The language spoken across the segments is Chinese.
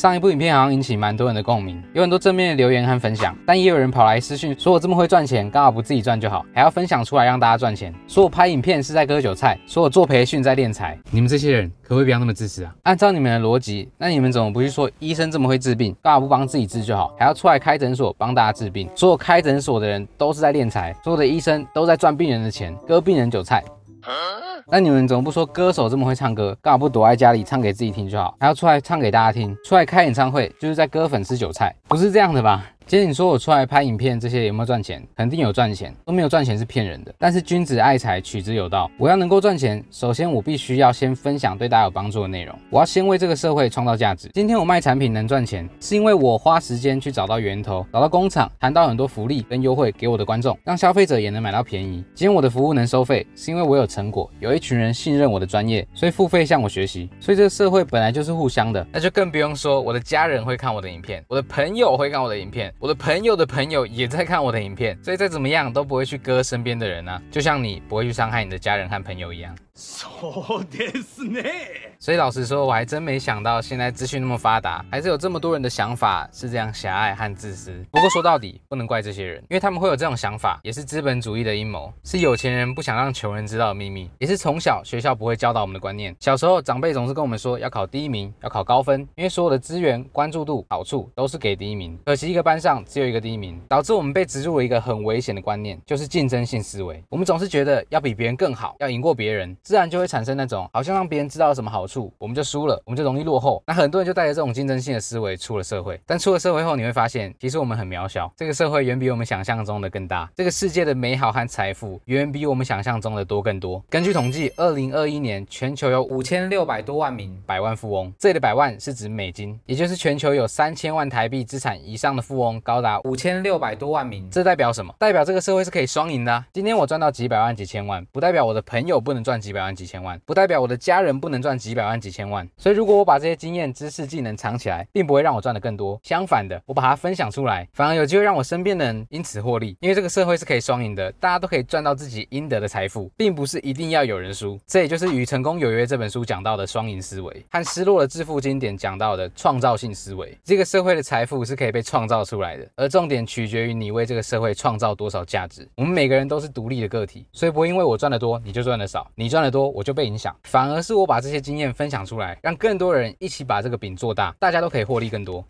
上一部影片好像引起蛮多人的共鸣，有很多正面的留言和分享，但也有人跑来私讯说我这么会赚钱，干嘛不自己赚就好，还要分享出来让大家赚钱，说我拍影片是在割韭菜，说我做培训在敛财。你们这些人可不可以不要那么自私啊？按照你们的逻辑，那你们怎么不去说医生这么会治病，干嘛不帮自己治就好，还要出来开诊所帮大家治病？所有开诊所的人都是在敛财，所有的医生都在赚病人的钱，割病人韭菜。那你们怎么不说歌手这么会唱歌，干嘛不躲在家里唱给自己听就好，还要出来唱给大家听？出来开演唱会就是在割粉丝韭菜，不是这样的吧？其实你说我出来拍影片，这些有没有赚钱？肯定有赚钱，都没有赚钱是骗人的。但是君子爱财，取之有道。我要能够赚钱，首先我必须要先分享对大家有帮助的内容。我要先为这个社会创造价值。今天我卖产品能赚钱，是因为我花时间去找到源头，找到工厂，谈到很多福利跟优惠给我的观众，让消费者也能买到便宜。今天我的服务能收费，是因为我有成果，有一群人信任我的专业，所以付费向我学习。所以这个社会本来就是互相的，那就更不用说我的家人会看我的影片，我的朋友会看我的影片，我的朋友的朋友。也在看我的影片，所以再怎么样都不会去割身边的人啊，就像你不会去伤害你的家人和朋友一样。そうですね。所以老实说，我还真没想到现在资讯那么发达，还是有这么多人的想法是这样狭隘和自私。不过说到底，不能怪这些人，因为他们会有这种想法，也是资本主义的阴谋，是有钱人不想让穷人知道的秘密，也是从小学校不会教导我们的观念。小时候长辈总是跟我们说要考第一名，要考高分，因为所有的资源、关注度、好处都是给第一名。可惜一个班上只有一个第一名，导致我们被植入了一个很危险的观念，就是竞争性思维。我们总是觉得要比别人更好，要赢过别人。 自然就会产生那种好像让别人知道什么好处，我们就输了，我们就容易落后。那很多人就带着这种竞争性的思维出了社会，但出了社会后，你会发现其实我们很渺小，这个社会远比我们想象中的更大，这个世界的美好和财富远比我们想象中的多更多。根据统计，二零二一年全球有五千六百多万名百万富翁，这里的百万是指美金，也就是全球有三千万台币资产以上的富翁高达五千六百多万名。这代表什么？代表这个社会是可以双赢的。今天我赚到几百万、几千万，不代表我的朋友不能赚几几百万、几千万，不代表我的家人不能赚几百万、几千万，所以如果我把这些经验、知识、技能藏起来，并不会让我赚得更多。相反的，我把它分享出来，反而有机会让我身边的人因此获利。因为这个社会是可以双赢的，大家都可以赚到自己应得的财富，并不是一定要有人输。这也就是《与成功有约》这本书讲到的双赢思维，和《失落的致富经典》讲到的创造性思维。这个社会的财富是可以被创造出来的，而重点取决于你为这个社会创造多少价值。我们每个人都是独立的个体，所以不会因为我赚得多你就赚得少，你赚赚得多我就被影响，反而是我把这些经验分享出来，让更多人一起把这个饼做大，大家都可以获利更多。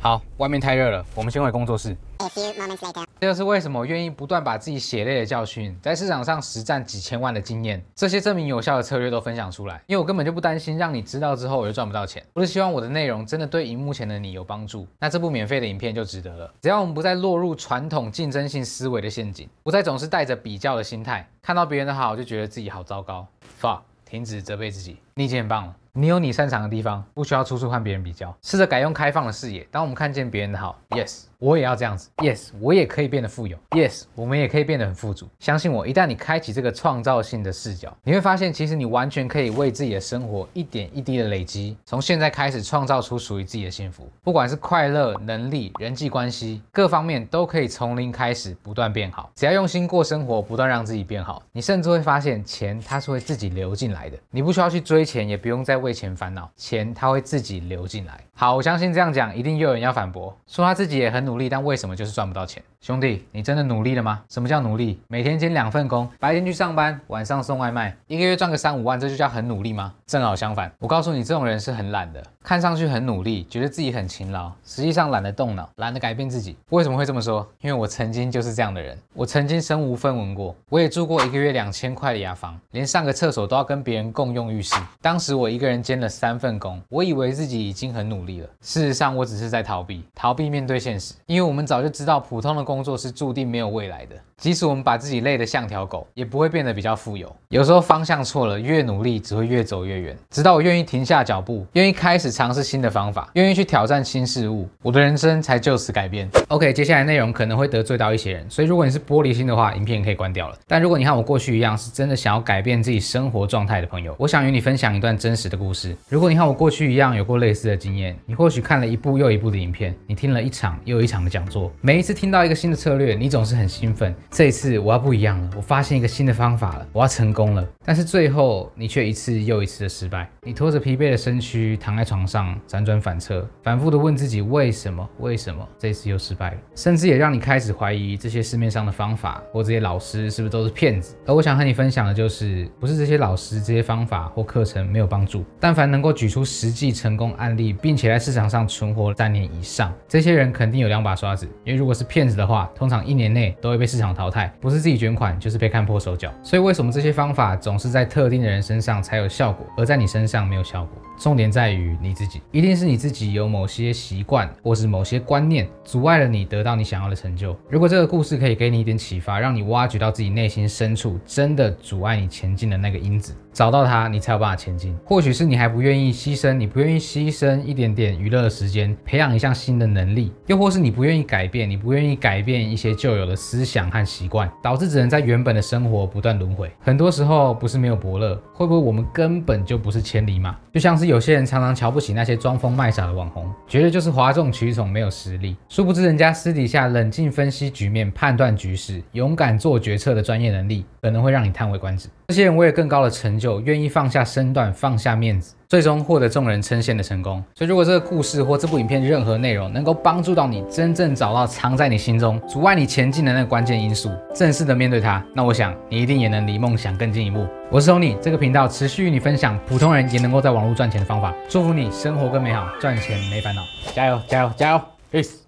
好，外面太热了，我们先回工作室。A few moments later. 这就是为什么我愿意不断把自己血泪的教训，在市场上实战几千万的经验，这些证明有效的策略都分享出来，因为我根本就不担心让你知道之后我就赚不到钱。我是希望我的内容真的对荧幕前的你有帮助，那这部免费的影片就值得了。只要我们不再落入传统竞争性思维的陷阱，不再总是带着比较的心态，看到别人的好就觉得自己好糟糕。fuck，停止责备自己，你已经很棒了。你有你擅长的地方，不需要处处和别人比较，试着改用开放的视野。当我们看见别人的好，yes。我也要这样子，Yes，我也可以变得富有，Yes，我们也可以变得很富足。相信我，一旦你开启这个创造性的视角，你会发现，其实你完全可以为自己的生活一点一滴的累积，从现在开始创造出属于自己的幸福。不管是快乐、能力、人际关系，各方面都可以从零开始，不断变好。只要用心过生活，不断让自己变好，你甚至会发现，钱它是会自己流进来的。你不需要去追钱，也不用再为钱烦恼，钱它会自己流进来。好，我相信这样讲，一定又有人要反驳，说他自己也很努力，但为什么就是赚不到钱？兄弟，你真的努力了吗？什么叫努力？每天兼两份工，白天去上班，晚上送外卖，一个月赚个三五万，这就叫很努力吗？正好相反，我告诉你，这种人是很懒的，看上去很努力，觉得自己很勤劳，实际上懒得动脑，懒得改变自己。为什么会这么说？因为我曾经就是这样的人，我曾经身无分文过，我也住过一个月两千块的雅房，连上个厕所都要跟别人共用浴室。当时我一个人兼了三份工，我以为自己已经很努力了，事实上我只是在逃避，逃避面对现实。因为我们早就知道，普通的工工作是注定没有未来的。即使我们把自己累得像条狗，也不会变得比较富有。有时候方向错了，越努力只会越走越远。直到我愿意停下脚步，愿意开始尝试新的方法，愿意去挑战新事物，我的人生才就此改变。OK，接下来内容可能会得罪到一些人，所以如果你是玻璃心的话，影片可以关掉了。但如果你和我过去一样，是真的想要改变自己生活状态的朋友，我想与你分享一段真实的故事。如果你和我过去一样有过类似的经验，你或许看了一部又一部的影片，你听了一场又一场的讲座，每一次听到一个新新的策略，你总是很兴奋。这一次我要不一样了，我发现一个新的方法了，我要成功了。但是最后你却一次又一次的失败。你拖着疲惫的身躯躺在床上，辗转反侧，反复的问自己为什么？为什么这次又失败了？甚至也让你开始怀疑这些市面上的方法或这些老师是不是都是骗子。而我想和你分享的就是，不是这些老师、这些方法或课程没有帮助，但凡能够举出实际成功案例，并且在市场上存活三年以上，这些人肯定有两把刷子。因为如果是骗子的话，通常一年内都会被市场淘汰，不是自己卷款，就是被看破手脚。所以为什么这些方法总是在特定的人身上才有效果，而在你身上没有效果？重点在于你自己，一定是你自己有某些习惯或是某些观念阻碍了你得到你想要的成就。如果这个故事可以给你一点启发，让你挖掘到自己内心深处真的阻碍你前进的那个因子，找到它，你才有办法前进。或许是你还不愿意牺牲，你不愿意牺牲一点点娱乐的时间，培养一项新的能力，又或是你不愿意改变，你不愿意改改变一些旧有的思想和习惯，导致只能在原本的生活不断轮回。很多时候不是没有伯乐，会不会我们根本就不是千里马？就像是。有些人常常瞧不起那些装疯卖傻的网红，觉得就是哗众取宠，没有实力。殊不知，人家私底下冷静分析局面、判断局势、勇敢做决策的专业能力，可能会让你叹为观止。这些人为了更高的成就，愿意放下身段、放下面子，最终获得众人称羡的成功。所以，如果这个故事或这部影片任何内容能够帮助到你，真正找到藏在你心中阻碍你前进的那个关键因素，正式的面对它，那我想你一定也能离梦想更进一步。我是 Tony，这个频道持续与你分享普通人也能够在网络赚钱的方法。祝福你生活更美好，赚钱没烦恼，加油加油加油，Peace。